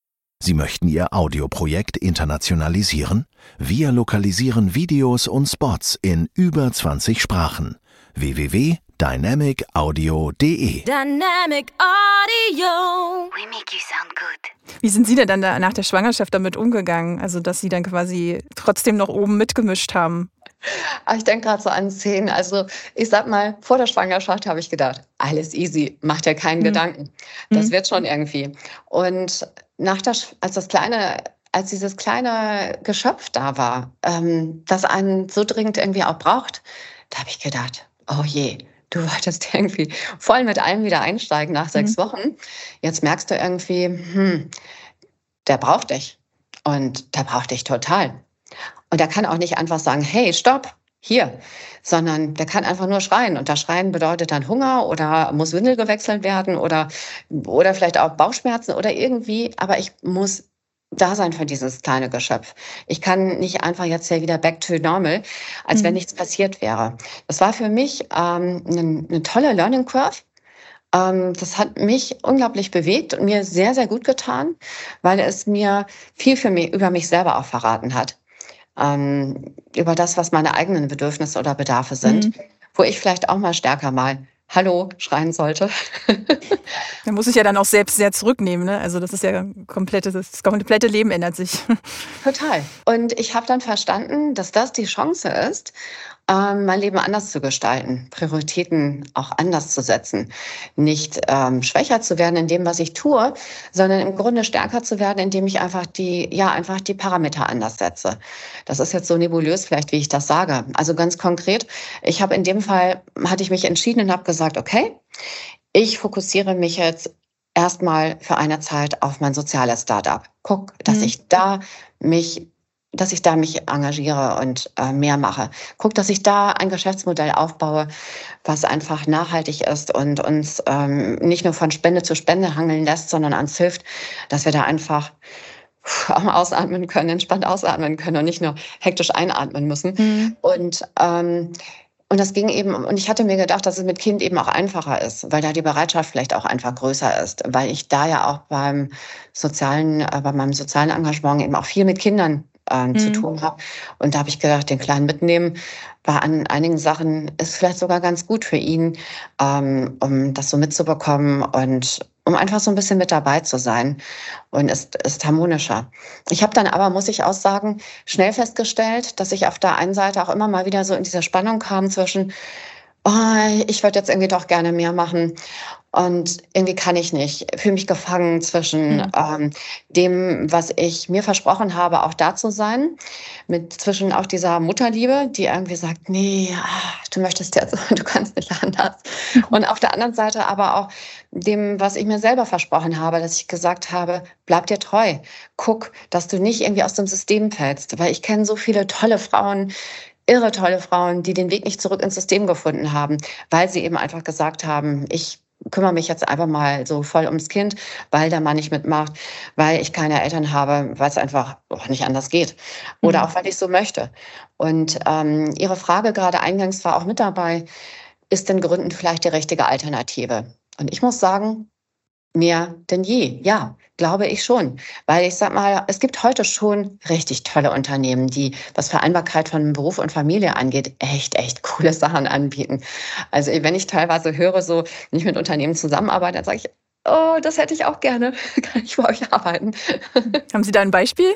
Sie möchten Ihr Audioprojekt internationalisieren? Wir lokalisieren Videos und Spots in über 20 Sprachen. www.dynamicaudio.de Dynamic Audio. We make you sound good. Wie sind Sie denn dann da nach der Schwangerschaft damit umgegangen? Also, dass Sie dann quasi trotzdem noch oben mitgemischt haben? Ich denke gerade so an Szenen. Also ich sag mal, vor der Schwangerschaft habe ich gedacht, alles easy, macht ja keinen mhm. Gedanken. Das mhm. wird schon irgendwie. Und nach der, als das kleine, als dieses kleine Geschöpf da war, ähm, das einen so dringend irgendwie auch braucht, da habe ich gedacht, oh je, du wolltest (laughs) irgendwie voll mit allem wieder einsteigen nach sechs mhm. Wochen. Jetzt merkst du irgendwie, hm, der braucht dich. Und der braucht dich total. Und der kann auch nicht einfach sagen, hey, stopp, hier, sondern der kann einfach nur schreien. Und das Schreien bedeutet dann Hunger oder muss Windel gewechselt werden oder, oder vielleicht auch Bauchschmerzen oder irgendwie. Aber ich muss da sein für dieses kleine Geschöpf. Ich kann nicht einfach jetzt hier wieder back to normal, als mhm. wenn nichts passiert wäre. Das war für mich ähm, eine, eine tolle Learning Curve. Ähm, das hat mich unglaublich bewegt und mir sehr, sehr gut getan, weil es mir viel für mich, über mich selber auch verraten hat ähm, über das, was meine eigenen Bedürfnisse oder Bedarfe sind, mhm. wo ich vielleicht auch mal stärker mal Hallo schreien sollte. (laughs) da muss ich ja dann auch selbst sehr zurücknehmen. Ne? Also das ist ja komplette, das komplette Leben ändert sich. (laughs) Total. Und ich habe dann verstanden, dass das die Chance ist, ähm, mein Leben anders zu gestalten, Prioritäten auch anders zu setzen, nicht ähm, schwächer zu werden in dem, was ich tue, sondern im Grunde stärker zu werden, indem ich einfach die, ja, einfach die Parameter anders setze. Das ist jetzt so nebulös vielleicht, wie ich das sage. Also ganz konkret, ich habe in dem Fall, hatte ich mich entschieden und habe gesagt, okay, ich fokussiere mich jetzt erstmal für eine Zeit auf mein soziales Startup. Guck, dass mhm. ich da mich dass ich da mich engagiere und äh, mehr mache. Guck, dass ich da ein Geschäftsmodell aufbaue, was einfach nachhaltig ist und uns ähm, nicht nur von Spende zu Spende hangeln lässt, sondern uns hilft, dass wir da einfach auch mal ausatmen können, entspannt ausatmen können und nicht nur hektisch einatmen müssen. Mhm. Und ähm, und das ging eben, und ich hatte mir gedacht, dass es mit Kind eben auch einfacher ist, weil da die Bereitschaft vielleicht auch einfach größer ist, weil ich da ja auch beim sozialen, äh, bei meinem sozialen Engagement eben auch viel mit Kindern äh, mhm. zu tun habe. Und da habe ich gedacht, den Kleinen mitnehmen war an einigen Sachen ist vielleicht sogar ganz gut für ihn, ähm, um das so mitzubekommen und um einfach so ein bisschen mit dabei zu sein und ist, ist harmonischer. Ich habe dann aber, muss ich auch sagen, schnell festgestellt, dass ich auf der einen Seite auch immer mal wieder so in dieser Spannung kam zwischen, oh, ich würde jetzt irgendwie doch gerne mehr machen und irgendwie kann ich nicht. Fühle mich gefangen zwischen mhm. ähm, dem, was ich mir versprochen habe, auch da zu sein, mit zwischen auch dieser Mutterliebe, die irgendwie sagt, nee, ach, du möchtest jetzt, (laughs) du kannst nicht anders. Mhm. Und auf der anderen Seite aber auch dem, was ich mir selber versprochen habe, dass ich gesagt habe, bleib dir treu. Guck, dass du nicht irgendwie aus dem System fällst. Weil ich kenne so viele tolle Frauen, irre tolle Frauen, die den Weg nicht zurück ins System gefunden haben, weil sie eben einfach gesagt haben, ich kümmere mich jetzt einfach mal so voll ums Kind, weil der Mann nicht mitmacht, weil ich keine Eltern habe, weil es einfach auch nicht anders geht oder mhm. auch weil ich so möchte. Und ähm, Ihre Frage gerade eingangs war auch mit dabei, ist denn Gründen vielleicht die richtige Alternative? Und ich muss sagen, mehr denn je. Ja, glaube ich schon. Weil ich sag mal, es gibt heute schon richtig tolle Unternehmen, die, was Vereinbarkeit von Beruf und Familie angeht, echt, echt coole Sachen anbieten. Also wenn ich teilweise höre, so, wenn ich mit Unternehmen zusammenarbeite, dann sage ich, oh, das hätte ich auch gerne. (laughs) Kann ich bei euch arbeiten? Haben Sie da ein Beispiel?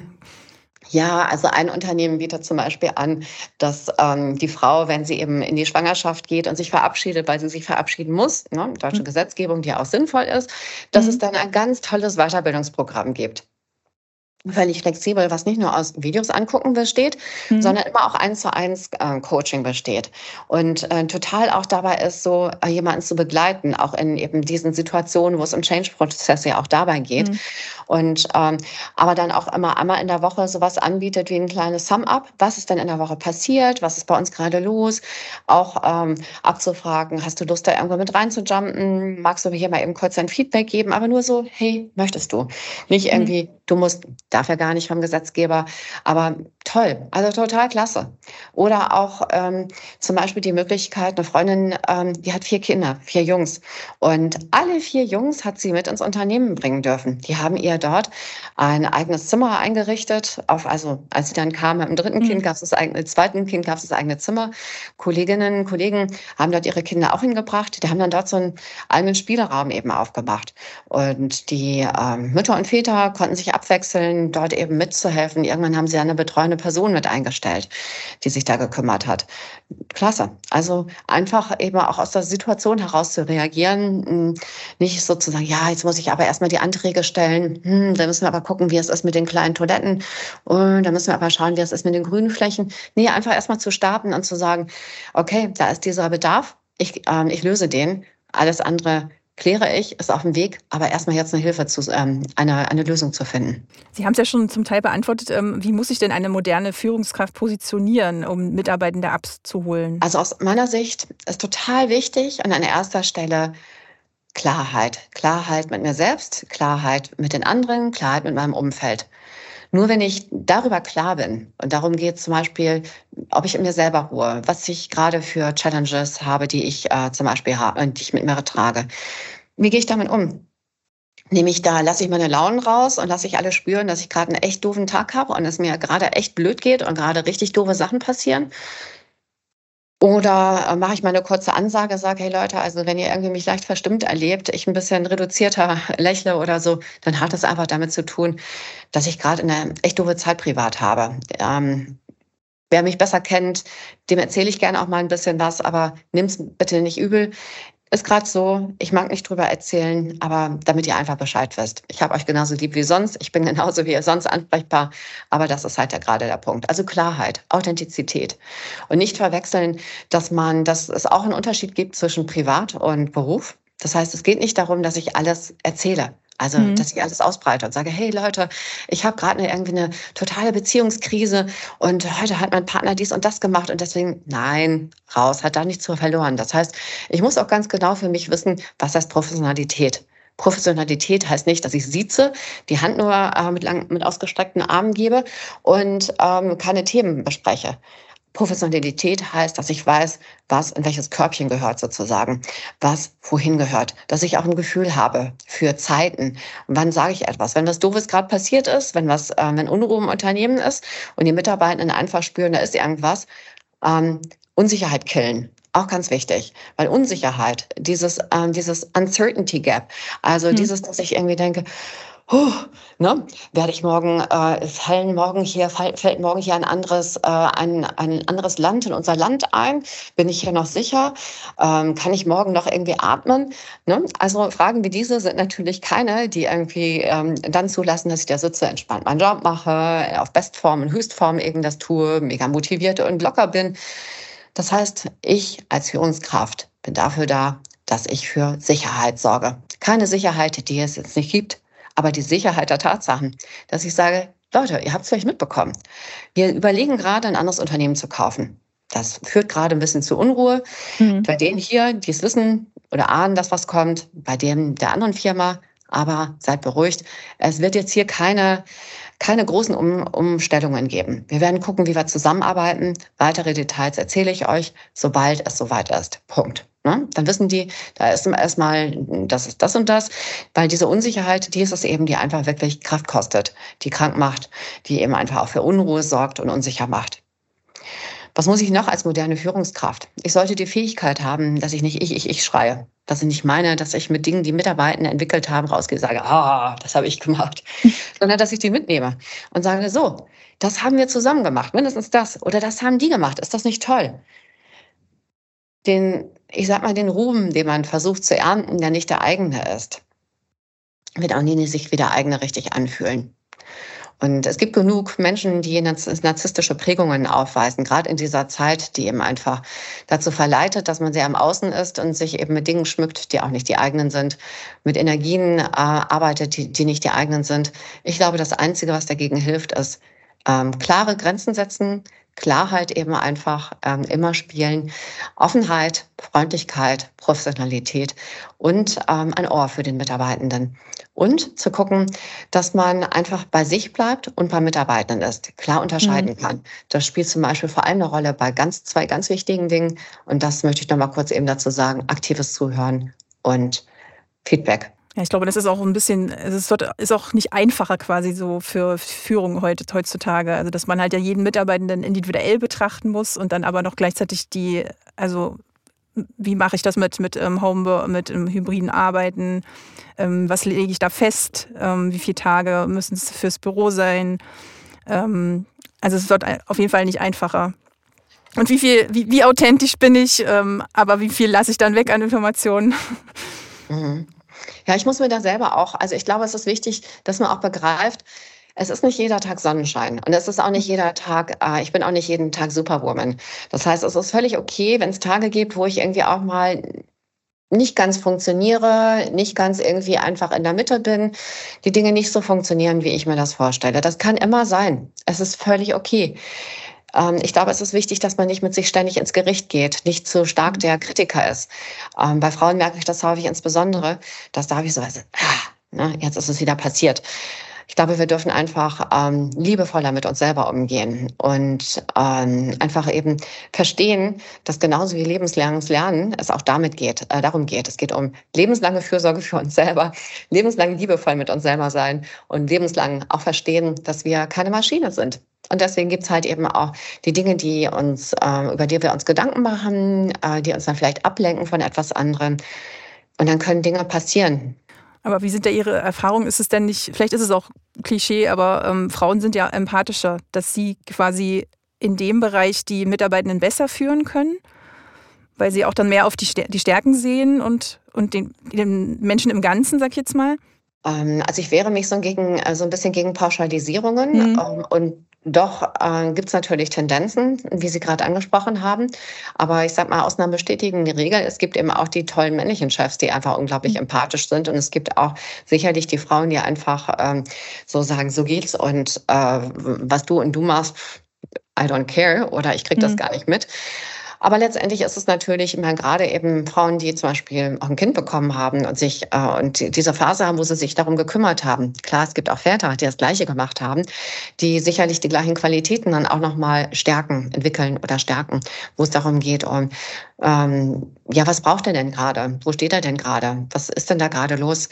Ja, also ein Unternehmen bietet zum Beispiel an, dass ähm, die Frau, wenn sie eben in die Schwangerschaft geht und sich verabschiedet, weil sie sich verabschieden muss, ne, deutsche mhm. Gesetzgebung, die auch sinnvoll ist, dass mhm. es dann ein ganz tolles Weiterbildungsprogramm gibt. Völlig flexibel, was nicht nur aus Videos angucken besteht, mhm. sondern immer auch eins zu eins äh, Coaching besteht. Und äh, total auch dabei ist, so äh, jemanden zu begleiten, auch in eben diesen Situationen, wo es um Change-Prozesse ja auch dabei geht. Mhm. Und ähm, aber dann auch immer einmal in der Woche sowas anbietet wie ein kleines Sum-up. Was ist denn in der Woche passiert? Was ist bei uns gerade los? Auch ähm, abzufragen, hast du Lust, da irgendwo mit reinzujumpen? Magst du mir hier mal eben kurz ein Feedback geben? Aber nur so, hey, möchtest du? Nicht mhm. irgendwie, mhm. du musst, darf ja gar nicht vom Gesetzgeber, aber toll, also total klasse. Oder auch ähm, zum Beispiel die Möglichkeit, eine Freundin, ähm, die hat vier Kinder, vier Jungs. Und alle vier Jungs hat sie mit ins Unternehmen bringen dürfen. Die haben ihr dort ein eigenes Zimmer eingerichtet. Auf, also als sie dann kam, mit dem dritten mhm. Kind gab es das eigene, zweiten Kind gab es das eigene Zimmer. Kolleginnen, Kollegen haben dort ihre Kinder auch hingebracht. Die haben dann dort so einen eigenen Spielraum eben aufgemacht. Und die ähm, Mütter und Väter konnten sich abwechseln, dort eben mitzuhelfen. Irgendwann haben sie eine betreuende Person mit eingestellt, die sich da gekümmert hat. Klasse. Also einfach eben auch aus der Situation heraus zu reagieren, hm, nicht sozusagen, ja, jetzt muss ich aber erstmal die Anträge stellen, hm, da müssen wir aber gucken, wie es ist mit den kleinen Toiletten und da müssen wir aber schauen, wie es ist mit den grünen Flächen. Nee, einfach erstmal zu starten und zu sagen, okay, da ist dieser Bedarf, ich, äh, ich löse den, alles andere kläre ich, ist auf dem Weg, aber erstmal jetzt eine Hilfe zu, ähm, eine, eine Lösung zu finden. Sie haben es ja schon zum Teil beantwortet. Ähm, wie muss sich denn eine moderne Führungskraft positionieren, um Mitarbeitende abzuholen? Also aus meiner Sicht ist total wichtig und an erster Stelle Klarheit. Klarheit mit mir selbst, Klarheit mit den anderen, Klarheit mit meinem Umfeld. Nur wenn ich darüber klar bin, und darum geht zum Beispiel, ob ich in mir selber ruhe, was ich gerade für Challenges habe, die ich äh, zum Beispiel habe, die ich mit mir trage. Wie gehe ich damit um? Nehme ich da, lasse ich meine Launen raus und lasse ich alle spüren, dass ich gerade einen echt doofen Tag habe und es mir gerade echt blöd geht und gerade richtig doofe Sachen passieren? Oder äh, mache ich mal eine kurze Ansage, sage, hey Leute, also wenn ihr irgendwie mich leicht verstimmt erlebt, ich ein bisschen reduzierter (laughs) lächle oder so, dann hat es einfach damit zu tun, dass ich gerade eine echt doofe Zeit privat habe. Ähm, wer mich besser kennt, dem erzähle ich gerne auch mal ein bisschen was, aber nimm's bitte nicht übel. Ist gerade so, ich mag nicht drüber erzählen, aber damit ihr einfach Bescheid wisst. Ich habe euch genauso lieb wie sonst. Ich bin (laughs) genauso wie ihr sonst ansprechbar. Aber das ist halt ja gerade der Punkt. Also Klarheit, Authentizität. Und nicht verwechseln, dass man, dass es auch einen Unterschied gibt zwischen Privat und Beruf. Das heißt, es geht nicht darum, dass ich alles erzähle. Also, mhm. dass ich alles ausbreite und sage, hey Leute, ich habe gerade irgendwie eine totale Beziehungskrise und heute hat mein Partner dies und das gemacht und deswegen, nein, raus, hat da nichts zu verloren. Das heißt, ich muss auch ganz genau für mich wissen, was heißt Professionalität. Professionalität heißt nicht, dass ich sieze, die Hand nur äh, mit, lang, mit ausgestreckten Armen gebe und ähm, keine Themen bespreche. Professionalität heißt, dass ich weiß, was in welches Körbchen gehört sozusagen, was wohin gehört, dass ich auch ein Gefühl habe für Zeiten. Wann sage ich etwas? Wenn was Doofes gerade passiert ist, wenn was, äh, wenn Unruhe im Unternehmen ist und die Mitarbeitenden einfach spüren, da ist irgendwas, ähm, Unsicherheit killen. Auch ganz wichtig, weil Unsicherheit, dieses, ähm, dieses Uncertainty Gap, also hm. dieses, dass ich irgendwie denke, huh, ne, werde ich morgen, äh, fallen morgen hier, fällt morgen hier ein anderes, äh, ein, ein anderes Land in unser Land ein? Bin ich hier noch sicher? Ähm, kann ich morgen noch irgendwie atmen? Ne? Also Fragen wie diese sind natürlich keine, die irgendwie ähm, dann zulassen, dass ich da sitze, entspannt meinen Job mache, auf Bestform und Höchstform eben das tue, mega motiviert und locker bin. Das heißt, ich als Führungskraft bin dafür da, dass ich für Sicherheit sorge. Keine Sicherheit, die es jetzt nicht gibt, aber die Sicherheit der Tatsachen, dass ich sage, Leute, ihr habt es vielleicht mitbekommen. Wir überlegen gerade, ein anderes Unternehmen zu kaufen. Das führt gerade ein bisschen zu Unruhe. Mhm. Bei denen hier, die es wissen oder ahnen, dass was kommt, bei dem der anderen Firma. Aber seid beruhigt. Es wird jetzt hier keine, keine großen um Umstellungen geben. Wir werden gucken, wie wir zusammenarbeiten. Weitere Details erzähle ich euch, sobald es soweit ist. Punkt. Ne? Dann wissen die, da ist erstmal, das ist das und das, weil diese Unsicherheit, die ist es eben, die einfach wirklich Kraft kostet, die krank macht, die eben einfach auch für Unruhe sorgt und unsicher macht. Was muss ich noch als moderne Führungskraft? Ich sollte die Fähigkeit haben, dass ich nicht ich, ich, ich schreie. Dass ich nicht meine, dass ich mit Dingen, die Mitarbeiter entwickelt haben, rausgehe und sage, ah, das habe ich gemacht. (laughs) Sondern dass ich die mitnehme und sage, so, das haben wir zusammen gemacht, mindestens das. Oder das haben die gemacht. Ist das nicht toll? Den ich sag mal, den Ruhm, den man versucht zu ernten, der nicht der eigene ist, wird auch nie sich wie der eigene richtig anfühlen. Und es gibt genug Menschen, die narzisstische Prägungen aufweisen, gerade in dieser Zeit, die eben einfach dazu verleitet, dass man sehr am Außen ist und sich eben mit Dingen schmückt, die auch nicht die eigenen sind, mit Energien äh, arbeitet, die, die nicht die eigenen sind. Ich glaube, das Einzige, was dagegen hilft, ist ähm, klare Grenzen setzen, Klarheit eben einfach ähm, immer spielen, Offenheit, Freundlichkeit, Professionalität und ähm, ein Ohr für den Mitarbeitenden. Und zu gucken, dass man einfach bei sich bleibt und bei Mitarbeitenden ist, klar unterscheiden mhm. kann. Das spielt zum Beispiel vor allem eine Rolle bei ganz, zwei ganz wichtigen Dingen. Und das möchte ich noch mal kurz eben dazu sagen, aktives Zuhören und Feedback. Ja, ich glaube, das ist auch ein bisschen, es ist auch nicht einfacher quasi so für Führung heute, heutzutage. Also, dass man halt ja jeden Mitarbeitenden individuell betrachten muss und dann aber noch gleichzeitig die, also wie mache ich das mit, mit ähm, Home, mit ähm, hybriden Arbeiten? Ähm, was lege ich da fest? Ähm, wie viele Tage müssen es fürs Büro sein? Ähm, also es wird auf jeden Fall nicht einfacher. Und wie viel, wie, wie authentisch bin ich, ähm, aber wie viel lasse ich dann weg an Informationen? Mhm. Ja, ich muss mir da selber auch, also ich glaube, es ist wichtig, dass man auch begreift, es ist nicht jeder Tag Sonnenschein und es ist auch nicht jeder Tag, äh, ich bin auch nicht jeden Tag Superwoman. Das heißt, es ist völlig okay, wenn es Tage gibt, wo ich irgendwie auch mal nicht ganz funktioniere, nicht ganz irgendwie einfach in der Mitte bin, die Dinge nicht so funktionieren, wie ich mir das vorstelle. Das kann immer sein. Es ist völlig okay. Ähm, ich glaube, es ist wichtig, dass man nicht mit sich ständig ins Gericht geht, nicht zu stark der Kritiker ist. Ähm, bei Frauen merke ich das häufig insbesondere, dass da habe ich so, also, ah, ne, jetzt ist es wieder passiert. Ich glaube, wir dürfen einfach ähm, liebevoller mit uns selber umgehen und ähm, einfach eben verstehen, dass genauso wie lebenslanges Lernen es auch damit geht, äh, darum geht. Es geht um lebenslange Fürsorge für uns selber, lebenslang liebevoll mit uns selber sein und lebenslang auch verstehen, dass wir keine Maschine sind. Und deswegen gibt's halt eben auch die Dinge, die uns, äh, über die wir uns Gedanken machen, äh, die uns dann vielleicht ablenken von etwas anderem. Und dann können Dinge passieren. Aber wie sind da Ihre Erfahrungen? Ist es denn nicht, vielleicht ist es auch Klischee, aber ähm, Frauen sind ja empathischer, dass sie quasi in dem Bereich die Mitarbeitenden besser führen können, weil sie auch dann mehr auf die, die Stärken sehen und, und den, den Menschen im Ganzen, sag ich jetzt mal? Ähm, also ich wehre mich so, gegen, so also ein bisschen gegen Pauschalisierungen mhm. Ähm, und doch äh, gibt es natürlich Tendenzen, wie Sie gerade angesprochen haben. Aber ich sag mal, Ausnahmen bestätigen die Regel. Es gibt eben auch die tollen männlichen Chefs, die einfach unglaublich mhm. empathisch sind. Und es gibt auch sicherlich die Frauen, die einfach ähm, so sagen, so geht's und äh, was du und du machst, I don't care oder ich krieg das mhm. gar nicht mit. Aber letztendlich ist es natürlich, ich meine, gerade eben Frauen, die zum Beispiel auch ein Kind bekommen haben und sich äh, und diese Phase haben, wo sie sich darum gekümmert haben. Klar, es gibt auch Väter, die das Gleiche gemacht haben, die sicherlich die gleichen Qualitäten dann auch nochmal stärken, entwickeln oder stärken, wo es darum geht, um ähm, ja, was braucht er denn gerade? Wo steht er denn gerade? Was ist denn da gerade los?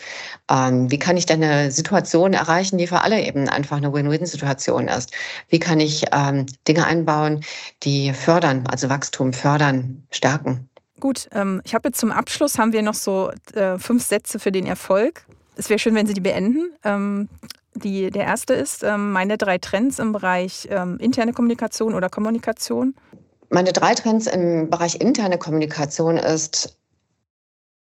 Ähm, wie kann ich denn eine Situation erreichen, die für alle eben einfach eine Win-Win-Situation ist? Wie kann ich ähm, Dinge einbauen, die fördern, also Wachstum fördern, stärken? Gut, ähm, ich habe jetzt zum Abschluss haben wir noch so äh, fünf Sätze für den Erfolg. Es wäre schön, wenn Sie die beenden. Ähm, die, der erste ist ähm, meine drei Trends im Bereich ähm, interne Kommunikation oder Kommunikation. Meine drei Trends im Bereich interne Kommunikation ist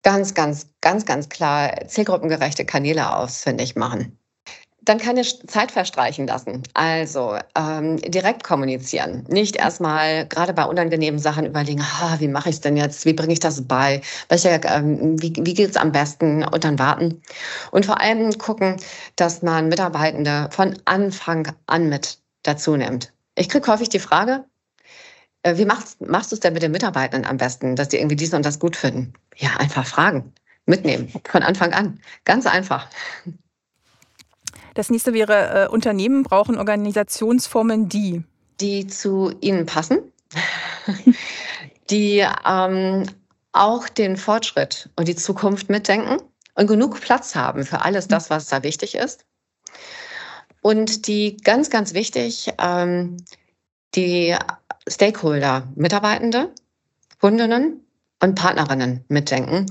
ganz, ganz, ganz, ganz klar zielgruppengerechte Kanäle ausfindig machen. Dann keine Zeit verstreichen lassen. Also ähm, direkt kommunizieren. Nicht erstmal gerade bei unangenehmen Sachen überlegen, ah, wie mache ich es denn jetzt? Wie bringe ich das bei? Welche, ähm, wie wie geht es am besten? Und dann warten. Und vor allem gucken, dass man Mitarbeitende von Anfang an mit dazu nimmt. Ich kriege häufig die Frage, wie machst, machst du es denn mit den Mitarbeitern am besten, dass die irgendwie dies und das gut finden? Ja, einfach fragen, mitnehmen, von Anfang an. Ganz einfach. Das nächste wäre, äh, Unternehmen brauchen Organisationsformen, die. Die zu ihnen passen, (laughs) die ähm, auch den Fortschritt und die Zukunft mitdenken und genug Platz haben für alles das, was da wichtig ist. Und die ganz, ganz wichtig, ähm, die Stakeholder, Mitarbeitende, Kundinnen und Partnerinnen mitdenken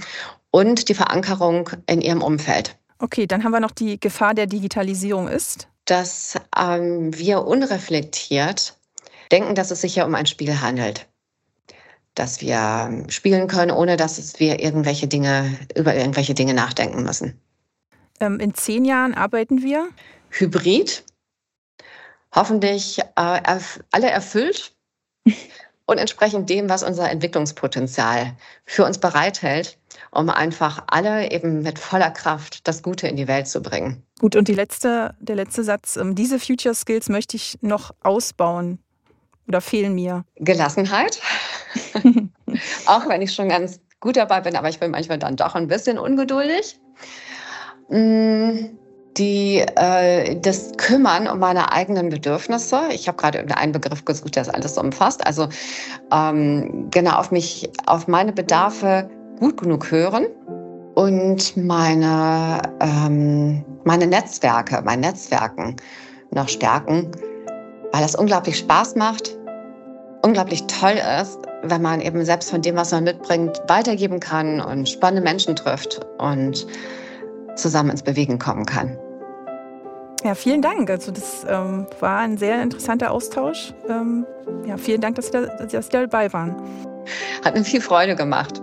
und die Verankerung in ihrem Umfeld. Okay, dann haben wir noch die Gefahr der Digitalisierung ist. Dass ähm, wir unreflektiert denken, dass es sich ja um ein Spiel handelt. Dass wir spielen können, ohne dass wir irgendwelche Dinge, über irgendwelche Dinge nachdenken müssen. Ähm, in zehn Jahren arbeiten wir? Hybrid hoffentlich äh, alle erfüllt und entsprechend dem, was unser Entwicklungspotenzial für uns bereithält, um einfach alle eben mit voller Kraft das Gute in die Welt zu bringen. Gut, und letzte, der letzte Satz, ähm, diese Future Skills möchte ich noch ausbauen oder fehlen mir? Gelassenheit. (laughs) Auch wenn ich schon ganz gut dabei bin, aber ich bin manchmal dann doch ein bisschen ungeduldig. Mm, die, äh, das Kümmern um meine eigenen Bedürfnisse. Ich habe gerade einen Begriff gesucht, der das alles umfasst. Also ähm, genau auf mich, auf meine Bedarfe gut genug hören und meine, ähm, meine Netzwerke, mein Netzwerken noch stärken, weil das unglaublich Spaß macht, unglaublich toll ist, wenn man eben selbst von dem, was man mitbringt, weitergeben kann und spannende Menschen trifft und zusammen ins Bewegen kommen kann. Ja, vielen Dank. Also das ähm, war ein sehr interessanter Austausch. Ähm, ja, vielen Dank, dass Sie, da, dass Sie dabei waren. Hat mir viel Freude gemacht.